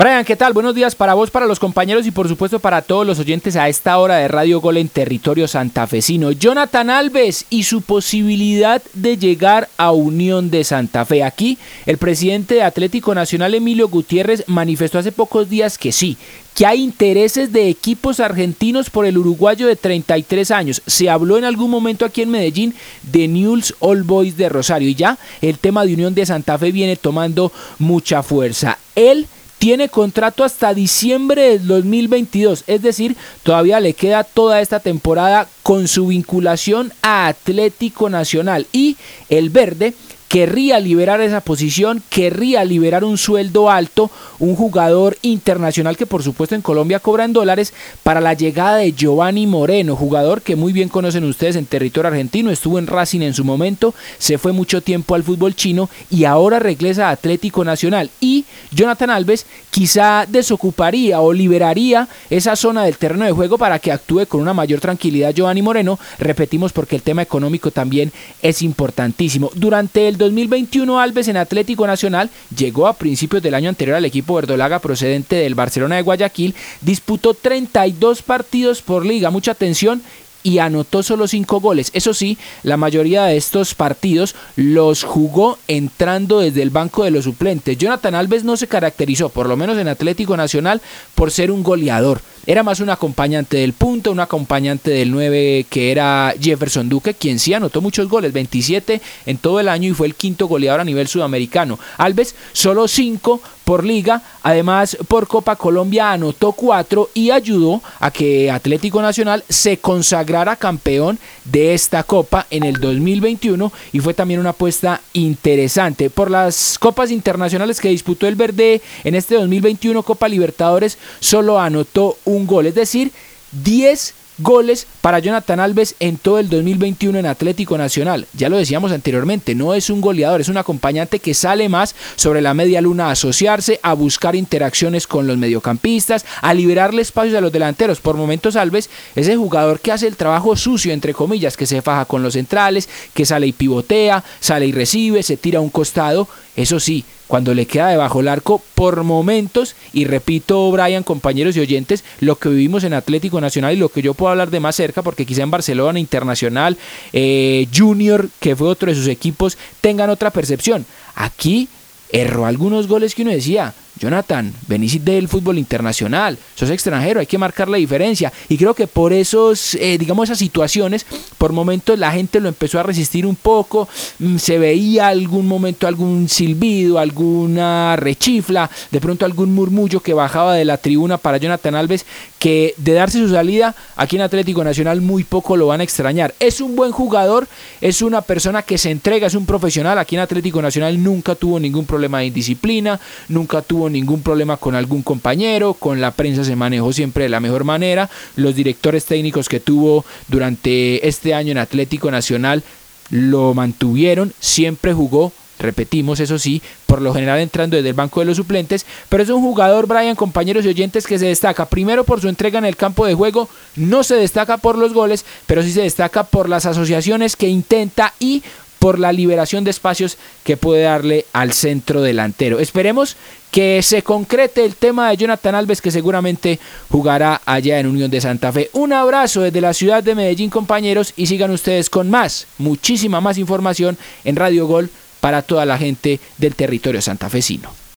Brian, ¿qué tal? Buenos días para vos, para los compañeros y por supuesto para todos los oyentes a esta hora de Radio Gol en territorio santafesino. Jonathan Alves y su posibilidad de llegar a Unión de Santa Fe. Aquí el presidente de Atlético Nacional, Emilio Gutiérrez, manifestó hace pocos días que sí, que hay intereses de equipos argentinos por el uruguayo de 33 años. Se habló en algún momento aquí en Medellín de Newell's All Boys de Rosario y ya el tema de Unión de Santa Fe viene tomando mucha fuerza. Él tiene contrato hasta diciembre del 2022, es decir, todavía le queda toda esta temporada con su vinculación a Atlético Nacional. Y el verde querría liberar esa posición, querría liberar un sueldo alto, un jugador internacional que por supuesto en Colombia cobra en dólares para la llegada de Giovanni Moreno, jugador que muy bien conocen ustedes en territorio argentino, estuvo en Racing en su momento, se fue mucho tiempo al fútbol chino y ahora regresa a Atlético Nacional y Jonathan Alves quizá desocuparía o liberaría esa zona del terreno de juego para que actúe con una mayor tranquilidad Giovanni Moreno, repetimos porque el tema económico también es importantísimo. Durante el 2021 Alves en Atlético Nacional llegó a principios del año anterior al equipo verdolaga procedente del Barcelona de Guayaquil, disputó 32 partidos por liga, mucha atención, y anotó solo cinco goles. Eso sí, la mayoría de estos partidos los jugó entrando desde el banco de los suplentes. Jonathan Alves no se caracterizó, por lo menos en Atlético Nacional, por ser un goleador. Era más un acompañante del punto, un acompañante del 9 que era Jefferson Duque, quien sí anotó muchos goles, 27 en todo el año y fue el quinto goleador a nivel sudamericano. Alves solo 5 por liga, además por Copa Colombia anotó 4 y ayudó a que Atlético Nacional se consagrara campeón de esta Copa en el 2021 y fue también una apuesta interesante. Por las Copas Internacionales que disputó el Verde en este 2021 Copa Libertadores solo anotó un gol, es decir, 10 goles para Jonathan Alves en todo el 2021 en Atlético Nacional. Ya lo decíamos anteriormente, no es un goleador, es un acompañante que sale más sobre la media luna a asociarse, a buscar interacciones con los mediocampistas, a liberarle espacios a los delanteros. Por momentos Alves es el jugador que hace el trabajo sucio, entre comillas, que se faja con los centrales, que sale y pivotea, sale y recibe, se tira a un costado. Eso sí, cuando le queda debajo el arco por momentos, y repito, Brian, compañeros y oyentes, lo que vivimos en Atlético Nacional y lo que yo puedo hablar de más cerca, porque quizá en Barcelona, Internacional, eh, Junior, que fue otro de sus equipos, tengan otra percepción. Aquí erró algunos goles que uno decía, Jonathan, venís del fútbol internacional, sos extranjero, hay que marcar la diferencia. Y creo que por esos, eh, digamos, esas situaciones, por momentos la gente lo empezó a resistir un poco, mm, se veía algún momento algún silbido, alguna rechifla, de pronto algún murmullo que bajaba de la tribuna para Jonathan Alves, que de darse su salida aquí en Atlético Nacional muy poco lo van a extrañar. Es un buen jugador, es una persona que se entrega, es un profesional, aquí en Atlético Nacional nunca tuvo ningún problema de indisciplina, nunca tuvo ningún problema con algún compañero, con la prensa se manejó siempre de la mejor manera, los directores técnicos que tuvo durante este año en Atlético Nacional lo mantuvieron, siempre jugó repetimos eso sí, por lo general entrando desde el banco de los suplentes, pero es un jugador, Brian, compañeros y oyentes, que se destaca primero por su entrega en el campo de juego, no se destaca por los goles, pero sí se destaca por las asociaciones que intenta y por la liberación de espacios que puede darle al centro delantero. Esperemos que se concrete el tema de Jonathan Alves que seguramente jugará allá en Unión de Santa Fe. Un abrazo desde la ciudad de Medellín compañeros y sigan ustedes con más, muchísima más información en Radio Gol para toda la gente del territorio santafesino.